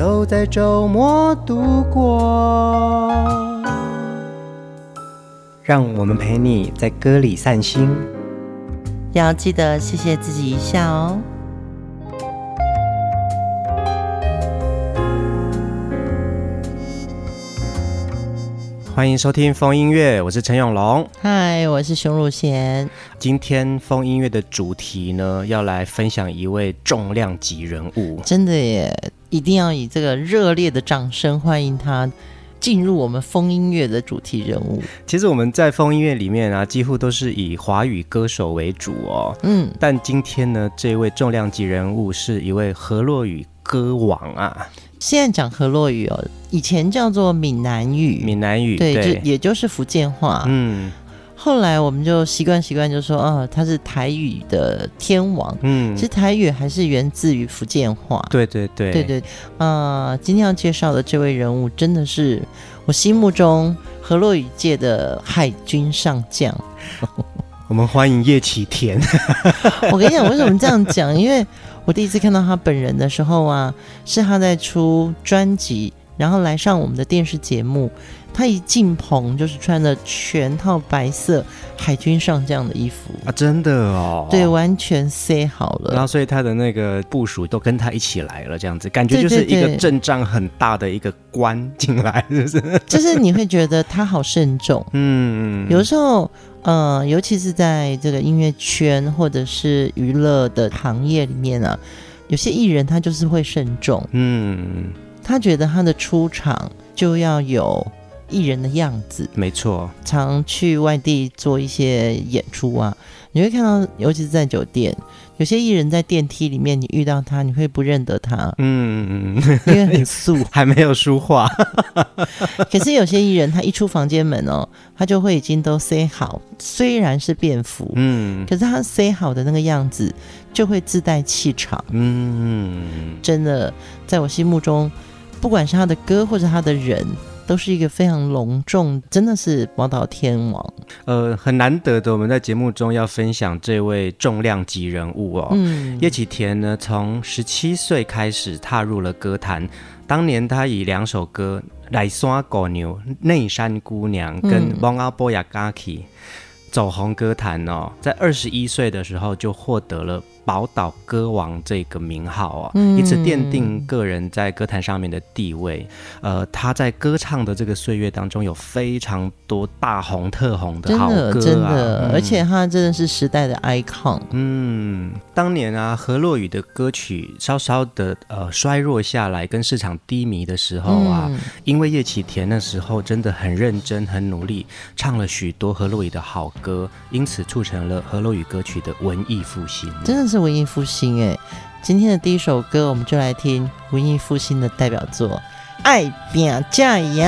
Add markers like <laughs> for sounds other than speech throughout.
都在周末度过，让我们陪你在歌里散心，要记得谢谢自己一下哦。欢迎收听风音乐，我是陈永龙。嗨，我是熊汝贤。今天风音乐的主题呢，要来分享一位重量级人物，真的耶。一定要以这个热烈的掌声欢迎他进入我们风音乐的主题人物。其实我们在风音乐里面啊，几乎都是以华语歌手为主哦。嗯，但今天呢，这位重量级人物是一位河洛语歌王啊。现在讲河洛语哦，以前叫做闽南语。闽南语对，对就也就是福建话。嗯。后来我们就习惯习惯，就说啊，他是台语的天王。嗯，其实台语还是源自于福建话。对对对对对。啊、呃，今天要介绍的这位人物，真的是我心目中河洛语界的海军上将。<laughs> 我们欢迎叶启田。<laughs> 我跟你讲，为什么这样讲？因为我第一次看到他本人的时候啊，是他在出专辑，然后来上我们的电视节目。他一进棚就是穿着全套白色海军上将的衣服啊，真的哦，对，完全塞好了。然后所以他的那个部署都跟他一起来了，这样子感觉就是一个阵仗很大的一个官进来，是不是？<laughs> 就是你会觉得他好慎重，嗯，有时候，呃，尤其是在这个音乐圈或者是娱乐的行业里面啊，有些艺人他就是会慎重，嗯，他觉得他的出场就要有。艺人的样子，没错。常去外地做一些演出啊，你会看到，尤其是在酒店，有些艺人在电梯里面，你遇到他，你会不认得他，嗯，因为很素，<laughs> 还没有梳化。<laughs> 可是有些艺人，他一出房间门哦，他就会已经都塞好，虽然是便服，嗯，可是他塞好的那个样子，就会自带气场，嗯，真的，在我心目中，不管是他的歌或者他的人。都是一个非常隆重，真的是宝岛天王。呃，很难得的，我们在节目中要分享这位重量级人物哦。嗯，叶启田呢，从十七岁开始踏入了歌坛，当年他以两首歌《内山狗牛》《内山姑娘》跟《蒙阿波亚嘎奇》走红歌坛哦，在二十一岁的时候就获得了。宝岛歌王这个名号啊，以此奠定个人在歌坛上面的地位。呃，他在歌唱的这个岁月当中，有非常多大红特红的好歌啊，真的，真的，嗯，而且他真的是时代的 icon。嗯，当年啊，何洛雨的歌曲稍稍的呃衰弱下来，跟市场低迷的时候啊，嗯，因为叶启田那时候真的很认真、很努力，唱了许多何洛雨的好歌，因此促成了何洛雨歌曲的文艺复兴。真的是。文艺复兴哎，今天的第一首歌，我们就来听文艺复兴的代表作《爱拼才会赢》。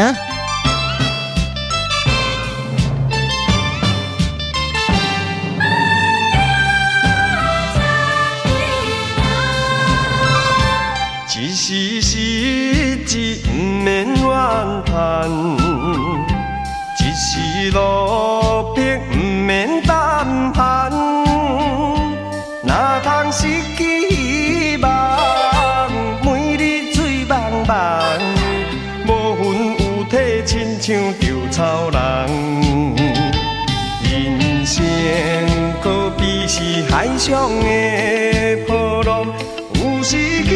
上的波浪，有时起，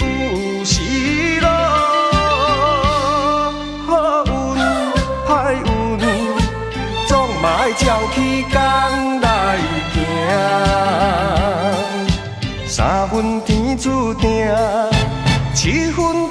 有时落，好运歹运，总嘛要照起工来行。三分天注定，七分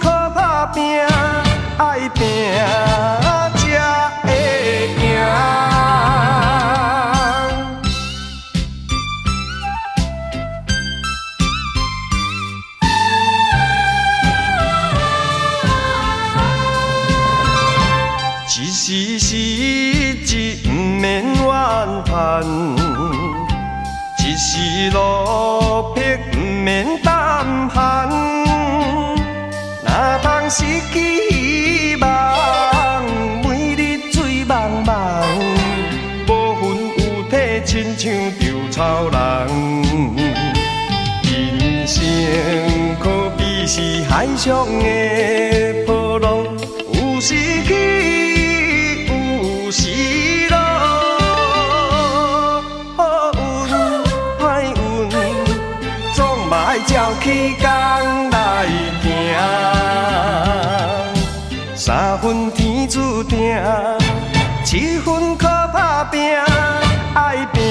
是海上的波浪，有时起。有时落。好运歹运，总嘛爱照起工来行，三分天注定，七分靠打拼，爱拼。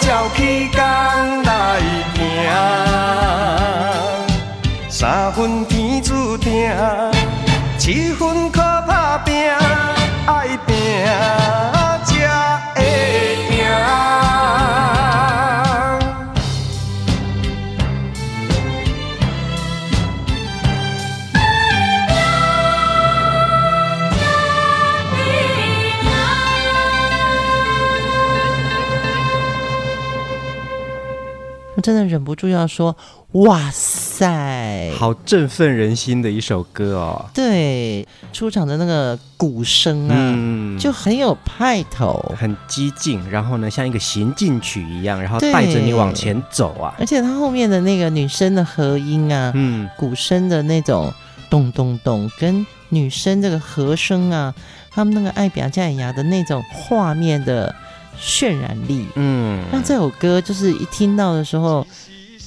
照起工来行三分天注定七分靠真的忍不住要说，哇塞，好振奋人心的一首歌哦！对，出场的那个鼓声啊，嗯、就很有派头，很激进，然后呢，像一个行进曲一样，然后带着你往前走啊！而且它后面的那个女生的和音啊，嗯，鼓声的那种咚咚咚，跟女生这个和声啊，他们那个爱表加眼牙的那种画面的。渲染力，嗯，那这首歌就是一听到的时候，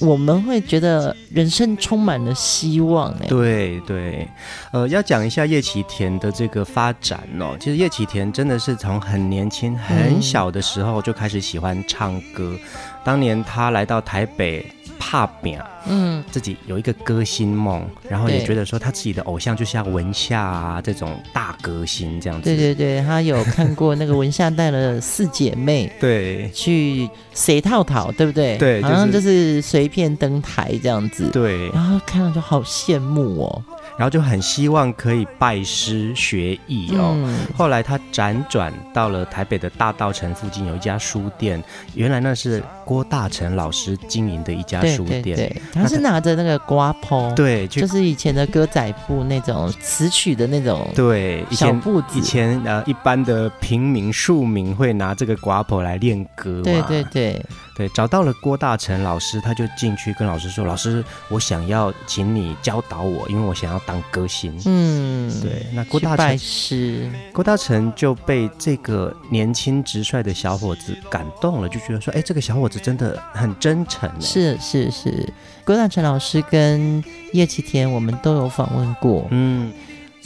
我们会觉得人生充满了希望。哎，对对，呃，要讲一下叶启田的这个发展哦。其实叶启田真的是从很年轻、很小的时候就开始喜欢唱歌。嗯、当年他来到台北。怕扁，嗯，自己有一个歌星梦，然后也觉得说他自己的偶像就像文夏啊这种大歌星这样子。对对对，他有看过那个文夏带了四姐妹，<laughs> 对，去谁套套，对不对？对，好像就是随便登台这样子。对，然后看了就好羡慕哦。然后就很希望可以拜师学艺哦。嗯、后来他辗转到了台北的大道城附近有一家书店，原来那是郭大成老师经营的一家书店。对对对，他是拿着那个瓜抛，对，就是以前的歌仔布那种词曲的那种对小步子。以前呃一般的平民庶民会拿这个瓜抛来练歌。对对对。对，找到了郭大成老师，他就进去跟老师说：“老师，我想要请你教导我，因为我想要当歌星。”嗯，对。那郭大成拜师，郭大成就被这个年轻直率的小伙子感动了，就觉得说：“哎，这个小伙子真的很真诚。”是是是，郭大成老师跟叶启田我们都有访问过。嗯，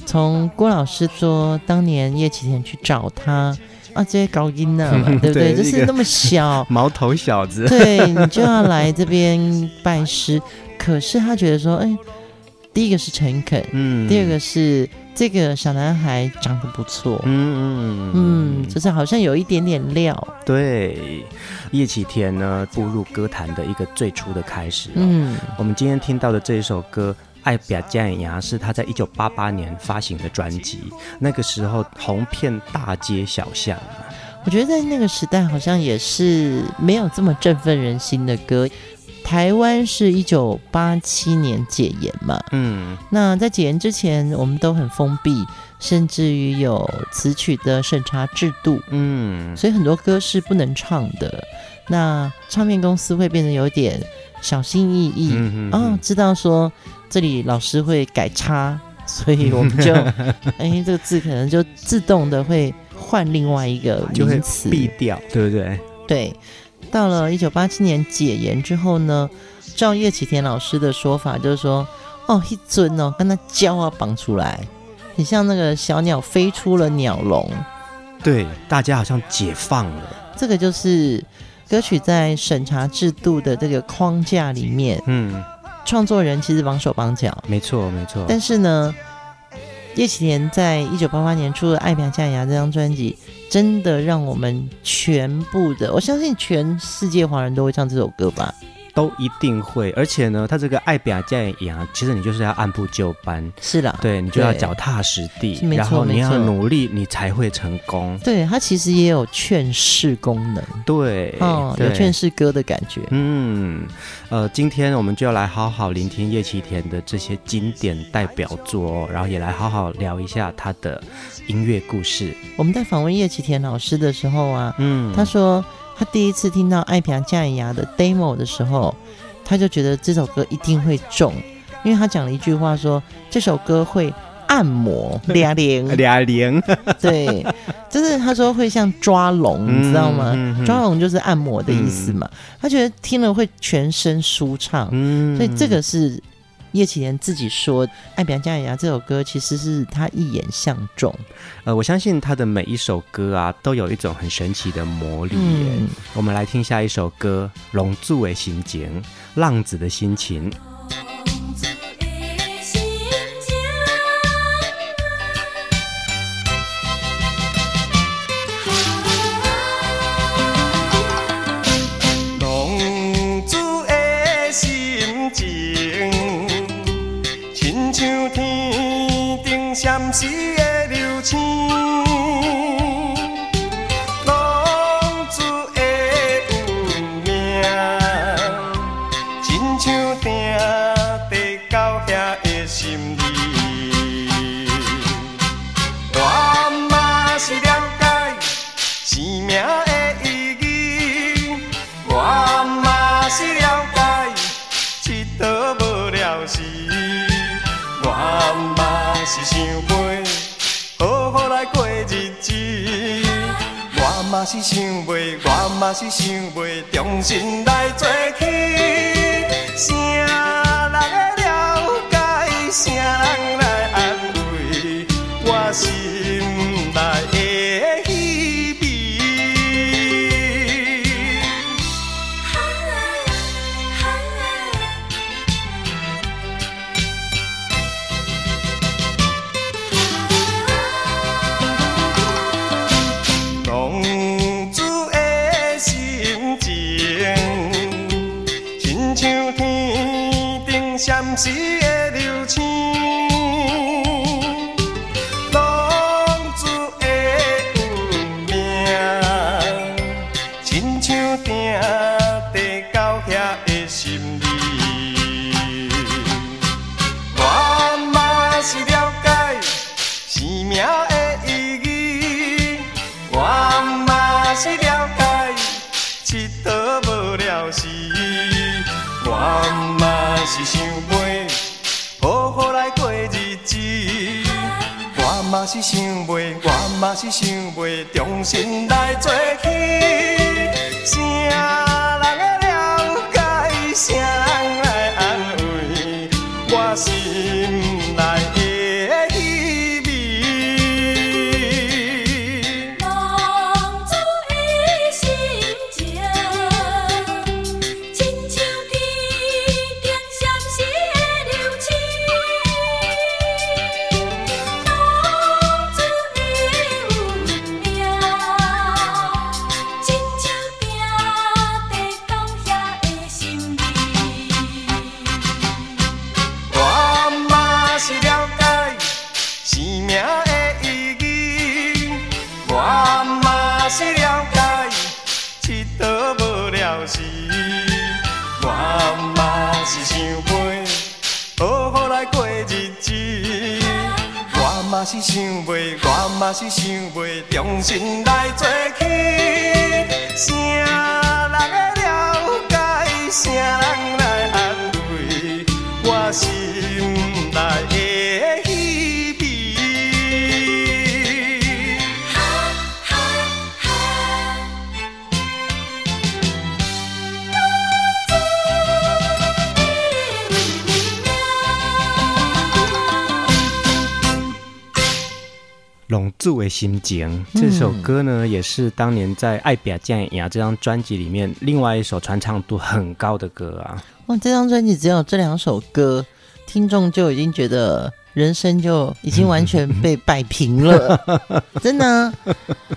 从郭老师说当年叶启田去找他。啊，这些高音呢，<laughs> 对不对？就是那么小 <laughs> 毛头小子，对，你就要来这边拜师。可是他觉得说，哎，第一个是诚恳，嗯，第二个是这个小男孩长得不错，嗯嗯嗯，就是好像有一点点料。对，叶启田呢，步入歌坛的一个最初的开始。嗯，我们今天听到的这一首歌。爱表加眼牙是他在一九八八年发行的专辑，那个时候红遍大街小巷。我觉得在那个时代好像也是没有这么振奋人心的歌。台湾是一九八七年解严嘛，嗯，那在解严之前，我们都很封闭，甚至于有词曲的审查制度，嗯，所以很多歌是不能唱的。那唱片公司会变得有点小心翼翼，哦，知道说。这里老师会改叉，<laughs> 所以我们就 <laughs> 哎，这个字可能就自动的会换另外一个名词，避掉，对不对？对。到了一九八七年解严之后呢，照叶启田老师的说法，就是说，哦，一尊哦，跟他胶啊绑出来，很像那个小鸟飞出了鸟笼。对，大家好像解放了。这个就是歌曲在审查制度的这个框架里面，嗯，创作人其实绑手绑脚，没错没错。但是呢，叶启田在一九八八年出了《爱拼才会赢》这张专辑。真的让我们全部的，我相信全世界华人都会唱这首歌吧。都一定会，而且呢，他这个爱拼才会赢，其实你就是要按部就班，是的，对，你就要脚踏实地，然后你要努力，你才会成功。对，他其实也有劝世功能，对，哦，有劝世歌的感觉。嗯，呃，今天我们就要来好好聆听叶启田的这些经典代表作，然后也来好好聊一下他的音乐故事。我们在访问叶启田老师的时候啊，嗯，他说。他第一次听到《爱拼才会赢》的 demo 的时候，他就觉得这首歌一定会中，因为他讲了一句话说：“这首歌会按摩俩零俩零。” <laughs> 对，就是他说会像抓龙，你知道吗？嗯嗯、抓龙就是按摩的意思嘛。嗯、他觉得听了会全身舒畅，嗯、所以这个是。叶启田自己说，《爱拼才会赢》这首歌其实是他一眼相中。呃，我相信他的每一首歌啊，都有一种很神奇的魔力。嗯，我们来听下一首歌，《龙柱的心情》，浪子的心情。是是想袂，重新来做起。是想袂，我嘛是想袂，重新来做起。拢做的心情这首歌呢，也是当年在《爱拼才会赢》这张专辑里面另外一首传唱度很高的歌啊。哇，这张专辑只有这两首歌，听众就已经觉得人生就已经完全被摆平了，<laughs> 真的、啊。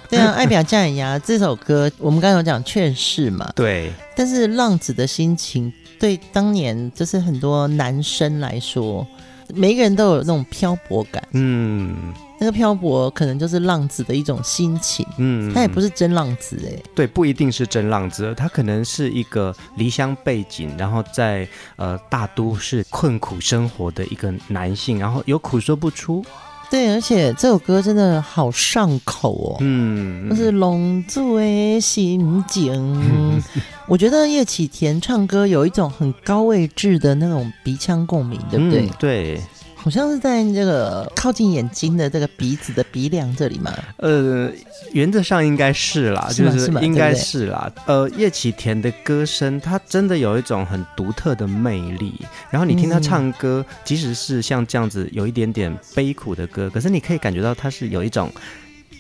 对啊，《爱拼才会赢》这首歌，我们刚刚有讲劝世嘛，对。但是浪子的心情，对当年就是很多男生来说，每一个人都有那种漂泊感，嗯。那个漂泊可能就是浪子的一种心情，嗯，他也不是真浪子哎，对，不一定是真浪子，他可能是一个离乡背景，然后在呃大都市困苦生活的一个男性，然后有苦说不出。对，而且这首歌真的好上口哦，嗯，就是龙族的心情。<laughs> 我觉得叶启田唱歌有一种很高位置的那种鼻腔共鸣，对不对？嗯、对。好像是在这个靠近眼睛的这个鼻子的鼻梁这里嘛？呃，原则上应该是啦，是就是应该是啦。对对呃，叶启田的歌声，他真的有一种很独特的魅力。然后你听他唱歌，嗯、即使是像这样子有一点点悲苦的歌，可是你可以感觉到他是有一种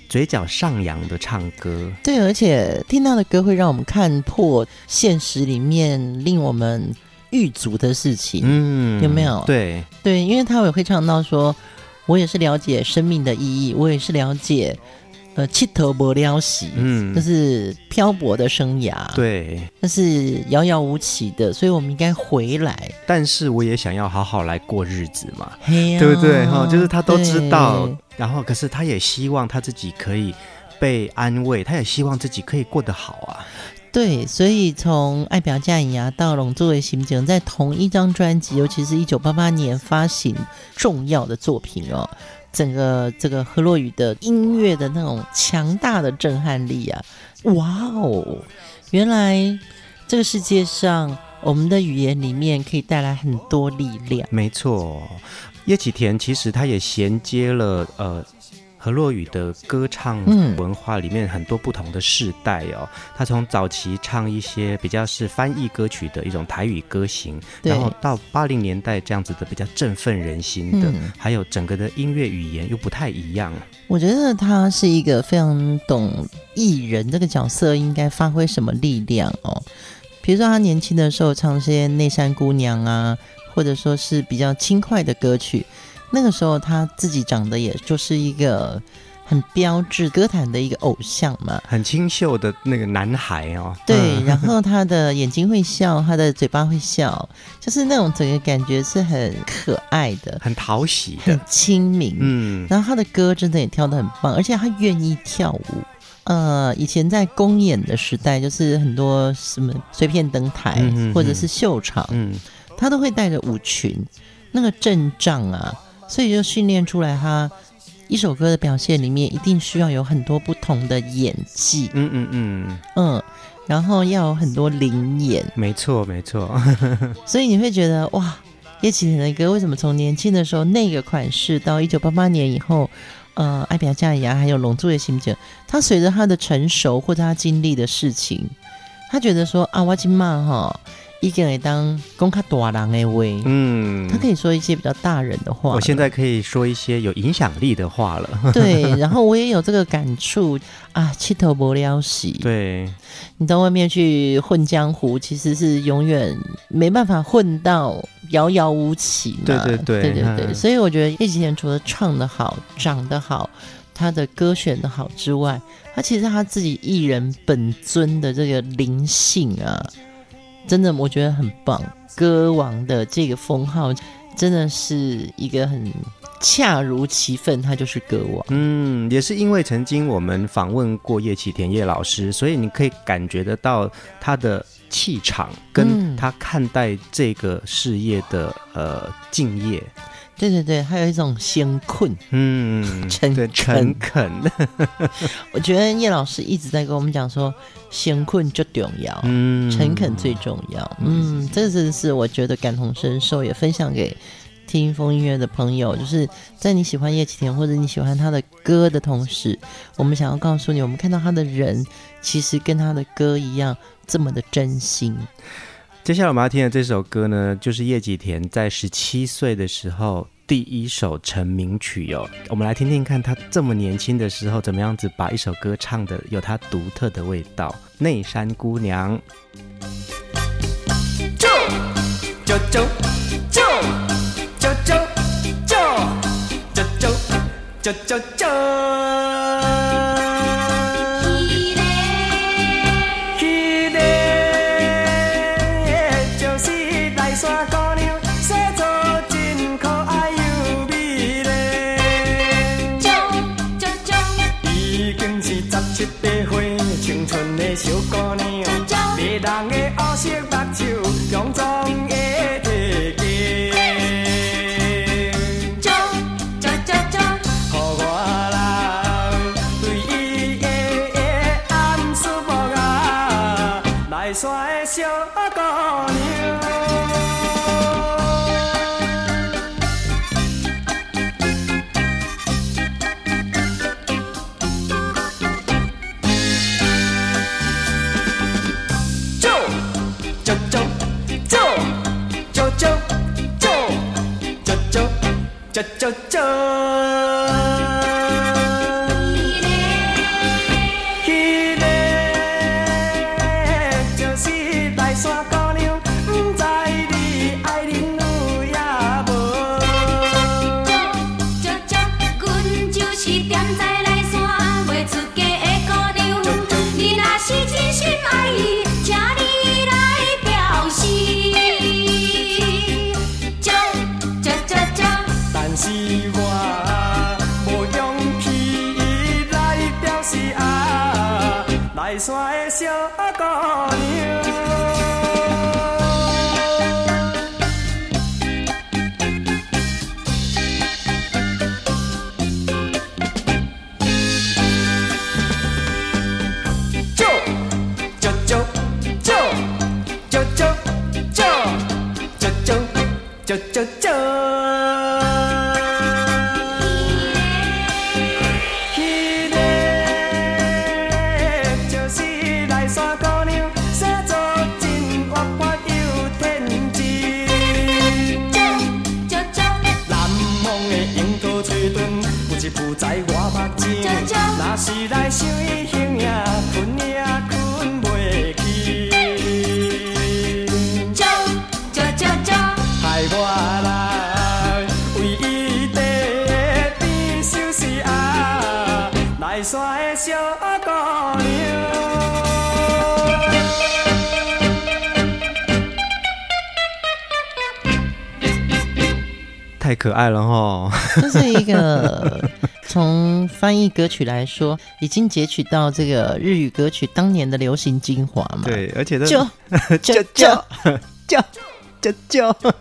嘴角上扬的唱歌。对，而且听他的歌会让我们看破现实里面令我们。狱卒的事情，嗯，有没有？对对，因为他也会唱到说，我也是了解生命的意义，我也是了解，呃，七头不撩洗，嗯，就是漂泊的生涯，对，那是遥遥无期的，所以我们应该回来。但是我也想要好好来过日子嘛，对不对？哈，就是他都知道，然后可是他也希望他自己可以被安慰，他也希望自己可以过得好啊。对，所以从《爱拼才会赢》到《龙作为刑警》，在同一张专辑，尤其是一九八八年发行重要的作品哦，整个这个河洛语的音乐的那种强大的震撼力啊，哇哦！原来这个世界上，我们的语言里面可以带来很多力量。没错，叶启田其实他也衔接了呃。河洛雨的歌唱文化里面很多不同的世代哦，他从早期唱一些比较是翻译歌曲的一种台语歌型，然后到八零年代这样子的比较振奋人心的，还有整个的音乐语言又不太一样。我觉得他是一个非常懂艺人这个角色应该发挥什么力量哦，比如说他年轻的时候唱些内山姑娘啊，或者说是比较轻快的歌曲。那个时候他自己长得也就是一个很标志歌坛的一个偶像嘛，很清秀的那个男孩哦。对，然后他的眼睛会笑，他的嘴巴会笑，就是那种整个感觉是很可爱的，很讨喜，很亲民。嗯，然后他的歌真的也跳得很棒，而且他愿意跳舞。呃，以前在公演的时代，就是很多什么随便登台、或者是秀场，嗯，他都会带着舞裙，那个阵仗啊。所以就训练出来，他一首歌的表现里面一定需要有很多不同的演技，嗯嗯嗯嗯，然后要有很多灵演，没错没错。<laughs> 所以你会觉得哇，叶启田的歌为什么从年轻的时候那个款式到一九八八年以后，呃，爱拼才会赢还有龙珠的心情，他随着他的成熟或者他经历的事情，他觉得说啊，我今嘛哈。一个人当公开大人的位，嗯，他可以说一些比较大人的话。我现在可以说一些有影响力的话了。<laughs> 对，然后我也有这个感触啊，气头不了洗。对，你到外面去混江湖，其实是永远没办法混到遥遥无期嘛。对对对，对对对。嗯、所以我觉得叶启田除了唱得好、长得好，他的歌选的好之外，他其实他自己艺人本尊的这个灵性啊。真的，我觉得很棒。歌王的这个封号，真的是一个很恰如其分，他就是歌王。嗯，也是因为曾经我们访问过叶启田叶老师，所以你可以感觉得到他的气场，跟他看待这个事业的呃敬业。对对对，还有一种先困，嗯，诚 <laughs> 诚恳。<laughs> 我觉得叶老师一直在跟我们讲说，先困最重要，嗯，诚恳最重要，嗯，这真是我觉得感同身受，也分享给听风音乐的朋友，就是在你喜欢叶启田或者你喜欢他的歌的同时，我们想要告诉你，我们看到他的人其实跟他的歌一样这么的真心。接下来我们要听的这首歌呢，就是叶启田在十七岁的时候第一首成名曲哦。我们来听听看他这么年轻的时候，怎么样子把一首歌唱的有他独特的味道。《内山姑娘》。走走走走走走走走走走。山的小姑娘。啾啾啾啾啾啾啾。爱了哈！<laughs> 这是一个从翻译歌曲来说，已经截取到这个日语歌曲当年的流行精华嘛？对，而且就就就就就就，<laughs>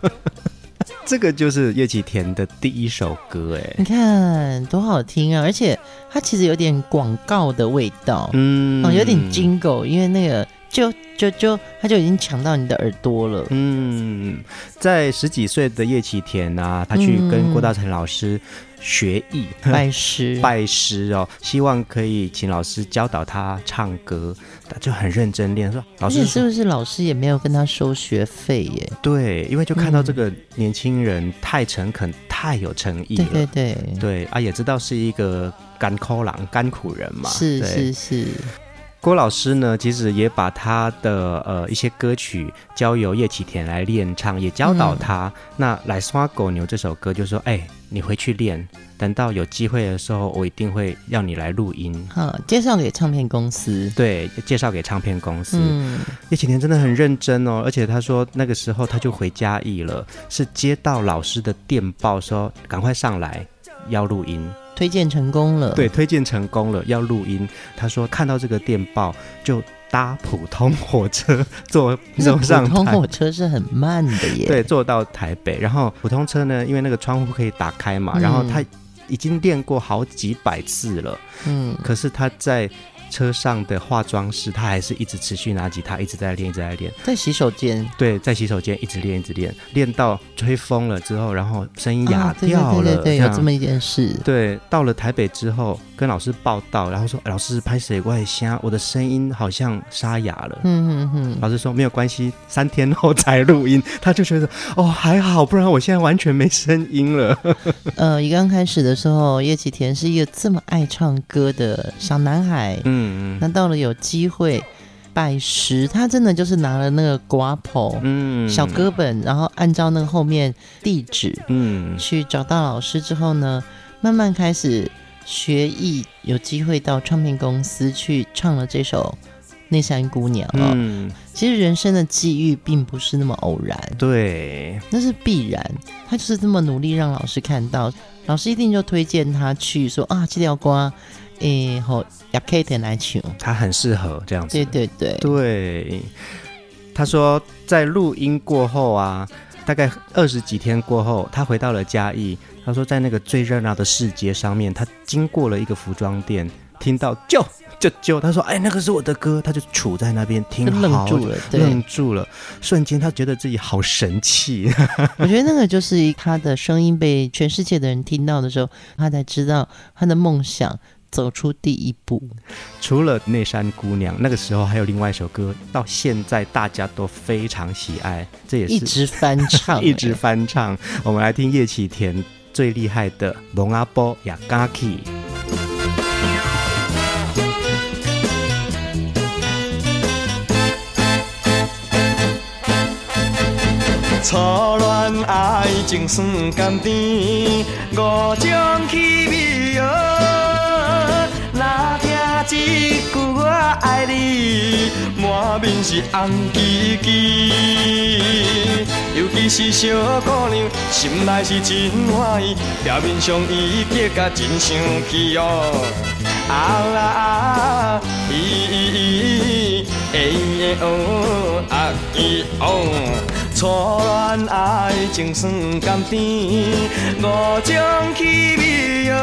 <laughs> 这个就是叶启田的第一首歌哎，你看多好听啊！而且它其实有点广告的味道，嗯，有点 jingle，因为那个。就就就，他就已经抢到你的耳朵了。嗯，在十几岁的叶启田啊，他去跟郭大成老师学艺、嗯、<laughs> 拜师拜师哦，希望可以请老师教导他唱歌，他就很认真练。说老师是不是老师也没有跟他收学费耶？对，因为就看到这个年轻人太诚恳、嗯、太有诚意了。对对对对啊，也知道是一个甘苦郎、甘苦人嘛。是是是。郭老师呢，其实也把他的呃一些歌曲交由叶启田来练唱，也教导他。嗯、那《来刷狗牛》这首歌，就说：“哎，你回去练，等到有机会的时候，我一定会让你来录音。”好，介绍给唱片公司。对，介绍给唱片公司。嗯，叶启田真的很认真哦，而且他说那个时候他就回嘉义了，是接到老师的电报说赶快上来要录音。推荐成功了，对，推荐成功了，要录音。他说看到这个电报就搭普通火车 <laughs> 坐坐上。普通火车是很慢的耶。对，坐到台北，然后普通车呢，因为那个窗户可以打开嘛，嗯、然后他已经练过好几百次了。嗯，可是他在车上的化妆师，他还是一直持续拿吉他，一直在练，一直在练。在洗手间，对，在洗手间一直练，一直练，练到吹风了之后，然后声音哑掉了。对对对，对，有这么一件事。对，到了台北之后，跟老师报道，然后说：“老师拍谁？我也瞎，我的声音好像沙哑了。”嗯嗯嗯。老师说没有关系，三天后才录音。他就觉得哦还好，不然我现在完全没声音了。<laughs> 呃，一刚开始的时候，叶启田是一个这么爱唱歌的小男孩。嗯。嗯，那到了有机会拜师，他真的就是拿了那个瓜谱，嗯，小歌本，然后按照那个后面地址，嗯，去找到老师之后呢，慢慢开始学艺，有机会到唱片公司去唱了这首《内山姑娘》哦。嗯，其实人生的际遇并不是那么偶然，对，那是必然。他就是这么努力，让老师看到，老师一定就推荐他去说啊，这条瓜。诶，好，也可以来唱，他很适合这样子。对对对对，他说在录音过后啊，大概二十几天过后，他回到了嘉义。他说在那个最热闹的市街上面，他经过了一个服装店，听到就就就，他说哎，那个是我的歌，他就杵在那边听，愣住了，对，愣住了，瞬间他觉得自己好神气。我觉得那个就是他的声音被全世界的人听到的时候，他才知道他的梦想。走出第一步，除了内山姑娘，那个时候还有另外一首歌，到现在大家都非常喜爱，这也是一直翻唱，<laughs> 一直翻唱。我们来听叶启田最厉害的《蒙阿波雅嘎奇》。初恋爱情酸甘甜，五种气味一句我爱你，满面是红旗旗。尤其是小姑娘，心内是真欢喜，表面上伊结甲真生气哦。啊啦啊！咦咦咦！哎哎哦！啊咦哦！初恋爱情算甘甜，五种气味哦。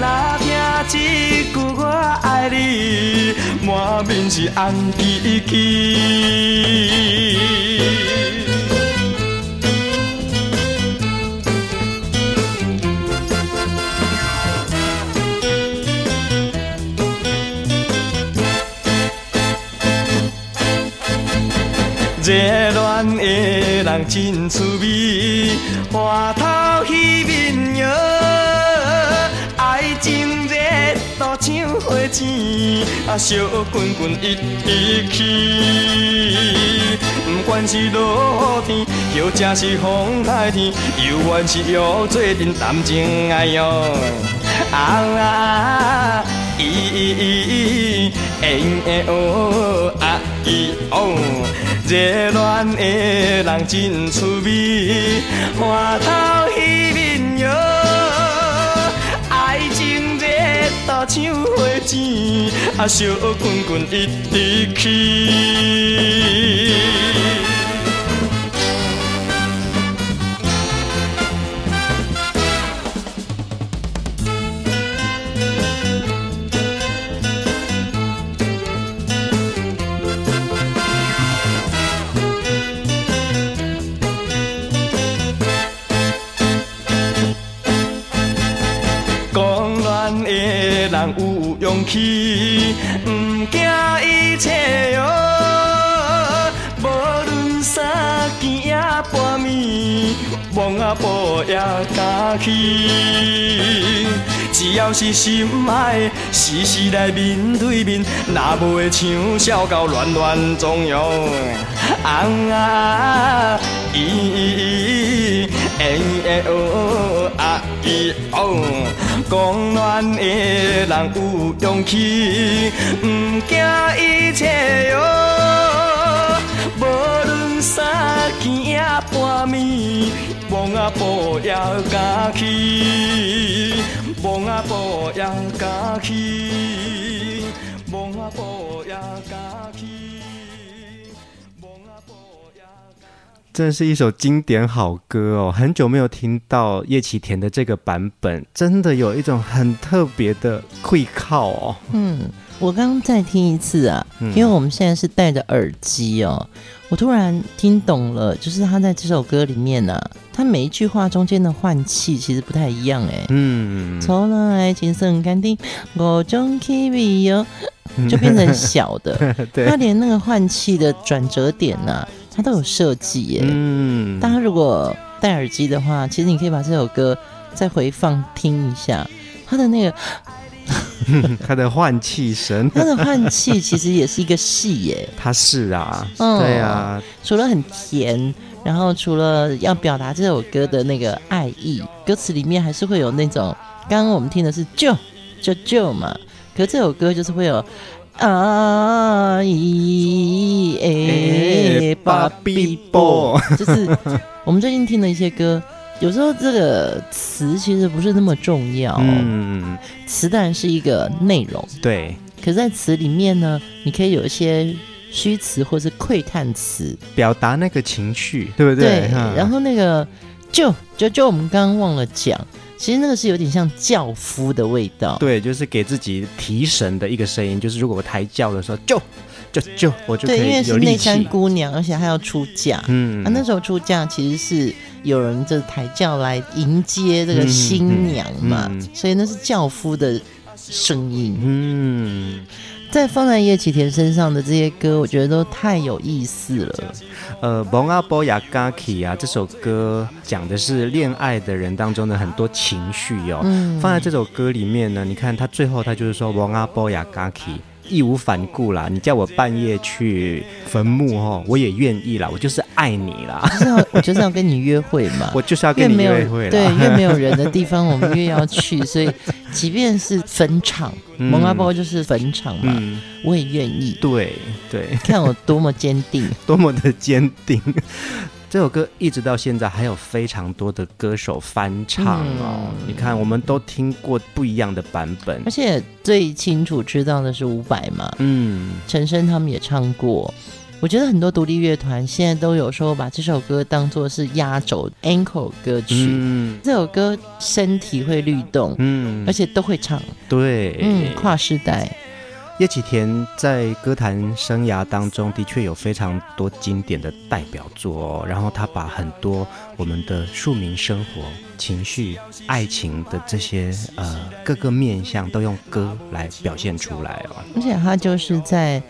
若听一句我爱你，满面是红旗旗。热恋的人真趣味，花头戏面摇，爱情热度像火箭，啊烧滚滚一直起。不管是落雨天，或者是风台天，犹原是要做阵谈情爱哟。啊啊，咦咦咦，哎哎哦，啊咦哦。热恋的人真趣味，花头戏面热度像花钱，啊烧滚滚一直去。去，不惊一切哟。无论三更也半暝，梦啊步也敢去。只要是心爱，时时来面对面，哪袂像小狗乱乱撞哟。啊啊，咦咦咦，哎哎哦，啊咦哦。讲暖的人有勇气，不惊一切哟。无论三更夜半暝，梦啊步也敢去，梦啊步也敢去，真是一首经典好歌哦！很久没有听到叶启田的这个版本，真的有一种很特别的会靠哦。嗯，我刚刚再听一次啊，因为我们现在是戴着耳机哦，我突然听懂了，就是他在这首歌里面呢、啊，他每一句话中间的换气其实不太一样哎。嗯，从来爱情很肯定，我中 K V 哟，就变成小的。<laughs> 对，他连那个换气的转折点呐、啊。它都有设计耶，嗯，大家如果戴耳机的话，其实你可以把这首歌再回放听一下，它的那个，<laughs> 他的换气声，<laughs> 他的换气其实也是一个戏耶，他是啊，嗯、对啊，除了很甜，然后除了要表达这首歌的那个爱意，歌词里面还是会有那种，刚刚我们听的是就就就嘛，可是这首歌就是会有。啊咦诶，芭比波就是我们最近听的一些歌，有时候这个词其实不是那么重要。嗯，词当然是一个内容，对。可是在词里面呢，你可以有一些虚词或是窥探词，表达那个情绪，对不对？对。然后那个就就就我们刚刚忘了讲。其实那个是有点像轿夫的味道，对，就是给自己提神的一个声音。就是如果我抬轿的时候，就就就我就可以有力气。对，因为是内山姑娘，而且她要出嫁。嗯，啊，那时候出嫁其实是有人就抬轿来迎接这个新娘嘛，嗯嗯嗯、所以那是轿夫的声音。嗯。在放在叶启田身上的这些歌，我觉得都太有意思了。呃，蒙阿波雅嘎奇啊，这首歌讲的是恋爱的人当中的很多情绪哦。嗯，放在这首歌里面呢，你看他最后他就是说蒙阿波雅嘎奇。义无反顾啦！你叫我半夜去坟墓哦，我也愿意啦。我就是爱你啦，就是要我就是要跟你约会嘛。<laughs> 我就是要跟你约会啦。对，越没有人的地方，我们越要去。<laughs> 所以，即便是坟场，嗯、蒙阿波就是坟场嘛，嗯、我也愿意。对对，看我多么坚定，<laughs> 多么的坚定。这首歌一直到现在还有非常多的歌手翻唱哦。嗯、你看，我们都听过不一样的版本，而且最清楚知道的是伍佰嘛。嗯，陈升他们也唱过。我觉得很多独立乐团现在都有说把这首歌当做是压轴 encore 歌曲。嗯，这首歌身体会律动，嗯，而且都会唱。对，嗯，跨世代。叶启田在歌坛生涯当中的确有非常多经典的代表作哦，然后他把很多我们的庶民生活、情绪、爱情的这些呃各个面向都用歌来表现出来哦，而且他就是在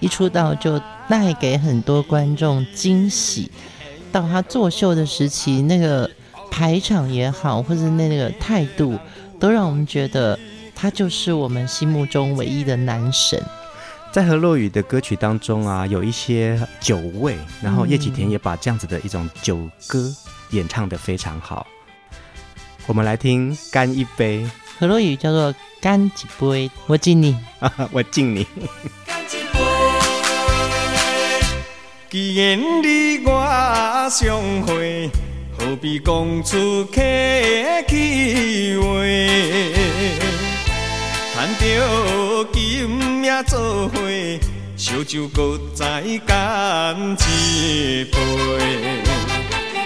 一出道就带给很多观众惊喜，到他作秀的时期，那个排场也好，或者那个态度，都让我们觉得。他就是我们心目中唯一的男神。在何洛雨的歌曲当中啊，有一些酒味，然后叶启田也把这样子的一种酒歌演唱得非常好。我们来听《干一杯》，何洛雨叫做“干一杯”，我敬你，<laughs> 我敬你。既然你我相会，何必讲出客气话？趁着今夜做伙，烧酒搁再干一杯。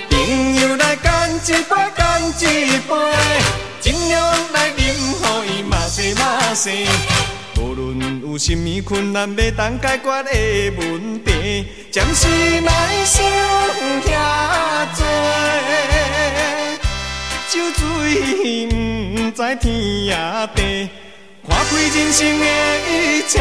朋友来干一杯，干一杯，尽量来饮，予伊嘛西嘛西。无论有甚物困难要当解决的问题，暂时莫想遐多。酒醉不知天也地。看开人生的一切。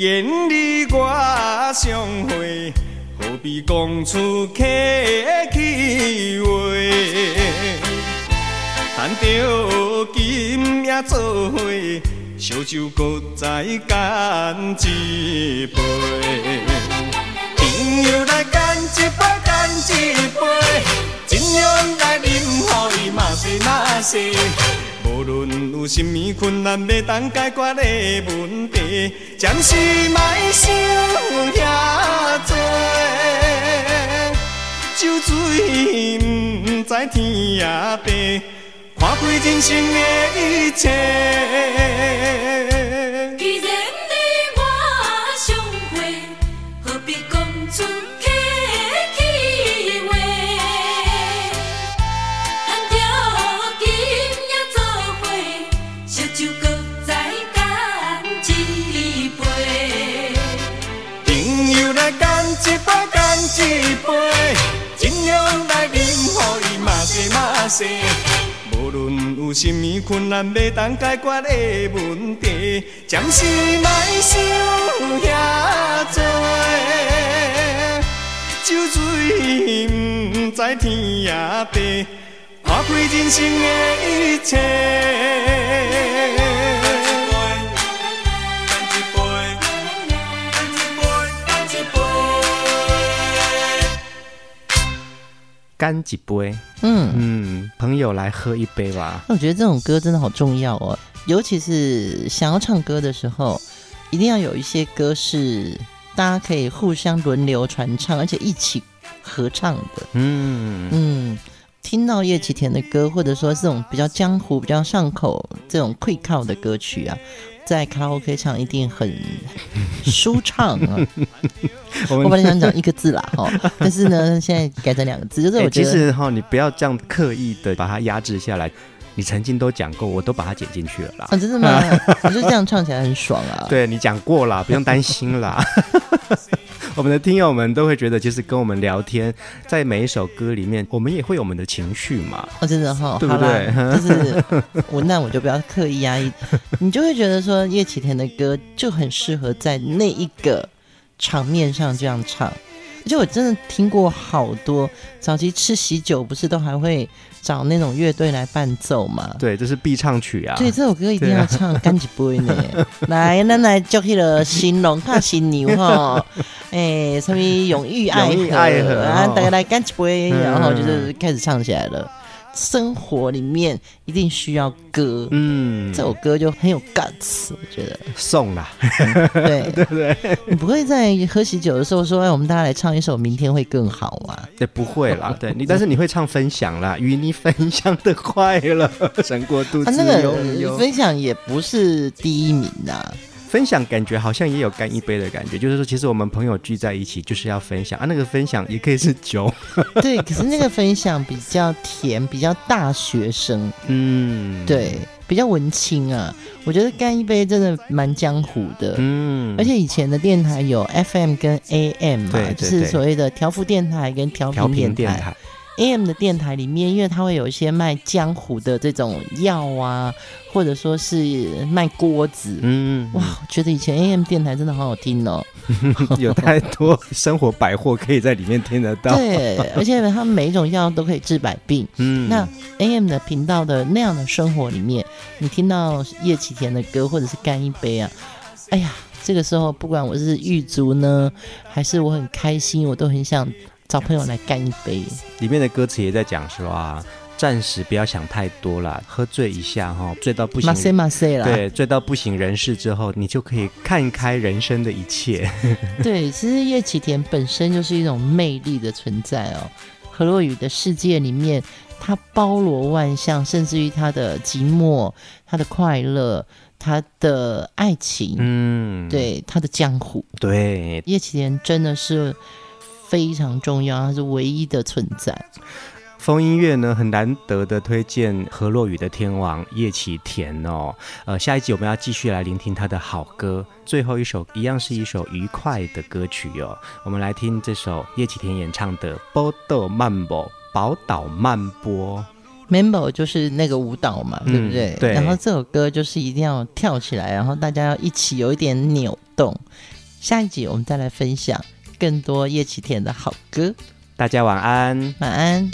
既然你我相会，何必讲出客气话？趁着今夜做伙，烧酒搁再干一杯。朋友来干一杯，干一杯，尽量来饮，予伊嘛是嘛是。无论有甚么困难要当解决的问题，暂时莫想遐多，酒醉不知天也地，看开人生的一切。一杯，尽量来饮，予伊嘛西嘛西。无论有甚么困难要当解决的问题，暂时莫想遐多。酒醉毋知天也地，看开人生的一切。干几杯，嗯嗯，朋友来喝一杯吧。那我觉得这种歌真的好重要哦，尤其是想要唱歌的时候，一定要有一些歌是大家可以互相轮流传唱，而且一起合唱的。嗯嗯，听到叶启田的歌，或者说这种比较江湖、比较上口、这种会靠的歌曲啊。在卡拉 OK 唱一定很 <laughs> 舒畅啊！我本来想讲一个字啦 <laughs> 哈，但是呢，现在改成两个字，就是我觉得、欸、其实哈，你不要这样刻意的把它压制下来。你曾经都讲过，我都把它剪进去了啦。啊，真的吗？<laughs> 我就这样唱起来很爽啊！对，你讲过了，不用担心啦。我们的听友们都会觉得，其实跟我们聊天，在每一首歌里面，我们也会有我们的情绪嘛。哦，真的哈、哦，对不对？就是我那我就不要刻意压抑，你就会觉得说叶启田的歌就很适合在那一个场面上这样唱。而且我真的听过好多早期吃喜酒，不是都还会找那种乐队来伴奏嘛？对，这是必唱曲啊。对，这首歌一定要唱干几杯呢。来，咱来叫起了新郎看新娘哈，<laughs> 哎，什么永浴爱河啊，大家来干几杯，然后就是开始唱起来了。生活里面一定需要歌，嗯，这首歌就很有 guts，我觉得送啦，嗯、对 <laughs> 对不对？你不会在喝喜酒的时候说，哎，我们大家来唱一首《明天会更好》啊？对，不会啦，<laughs> 对你，但是你会唱分享啦，与你分享的快乐胜过独自拥有。<laughs> 啊，那个分享也不是第一名啊。分享感觉好像也有干一杯的感觉，就是说，其实我们朋友聚在一起就是要分享啊。那个分享也可以是酒，<laughs> 对，可是那个分享比较甜，比较大学生，嗯，对，比较文青啊。我觉得干一杯真的蛮江湖的，嗯，而且以前的电台有 FM 跟 AM 嘛，对对对，就是所谓的调幅电台跟调频电台。AM 的电台里面，因为它会有一些卖江湖的这种药啊，或者说是卖锅子，嗯，哇，我觉得以前 AM 电台真的好好听哦，<laughs> 有太多生活百货可以在里面听得到。对，而且他们每一种药都可以治百病。嗯，那 AM 的频道的那样的生活里面，你听到叶启田的歌，或者是干一杯啊，哎呀，这个时候不管我是狱卒呢，还是我很开心，我都很想。找朋友来干一杯，里面的歌词也在讲说啊，暂时不要想太多啦，喝醉一下哈，醉到不行，马塞马塞啦，对，醉到不省人事之后，你就可以看开人生的一切。<laughs> <laughs> 对，其实叶启田本身就是一种魅力的存在哦。何洛雨的世界里面，他包罗万象，甚至于他的寂寞、他的快乐、他的爱情，嗯，对，他的江湖，对，叶启田真的是。非常重要，它是唯一的存在。风音乐呢，很难得的推荐河洛雨的天王叶启田哦。呃，下一集我们要继续来聆听他的好歌，最后一首一样是一首愉快的歌曲哦。我们来听这首叶启田演唱的《波豆漫步》，宝岛漫波。Mambo 就是那个舞蹈嘛，对不对？嗯，对。然后这首歌就是一定要跳起来，然后大家要一起有一点扭动。下一集我们再来分享。更多叶启田的好歌，大家晚安，晚安。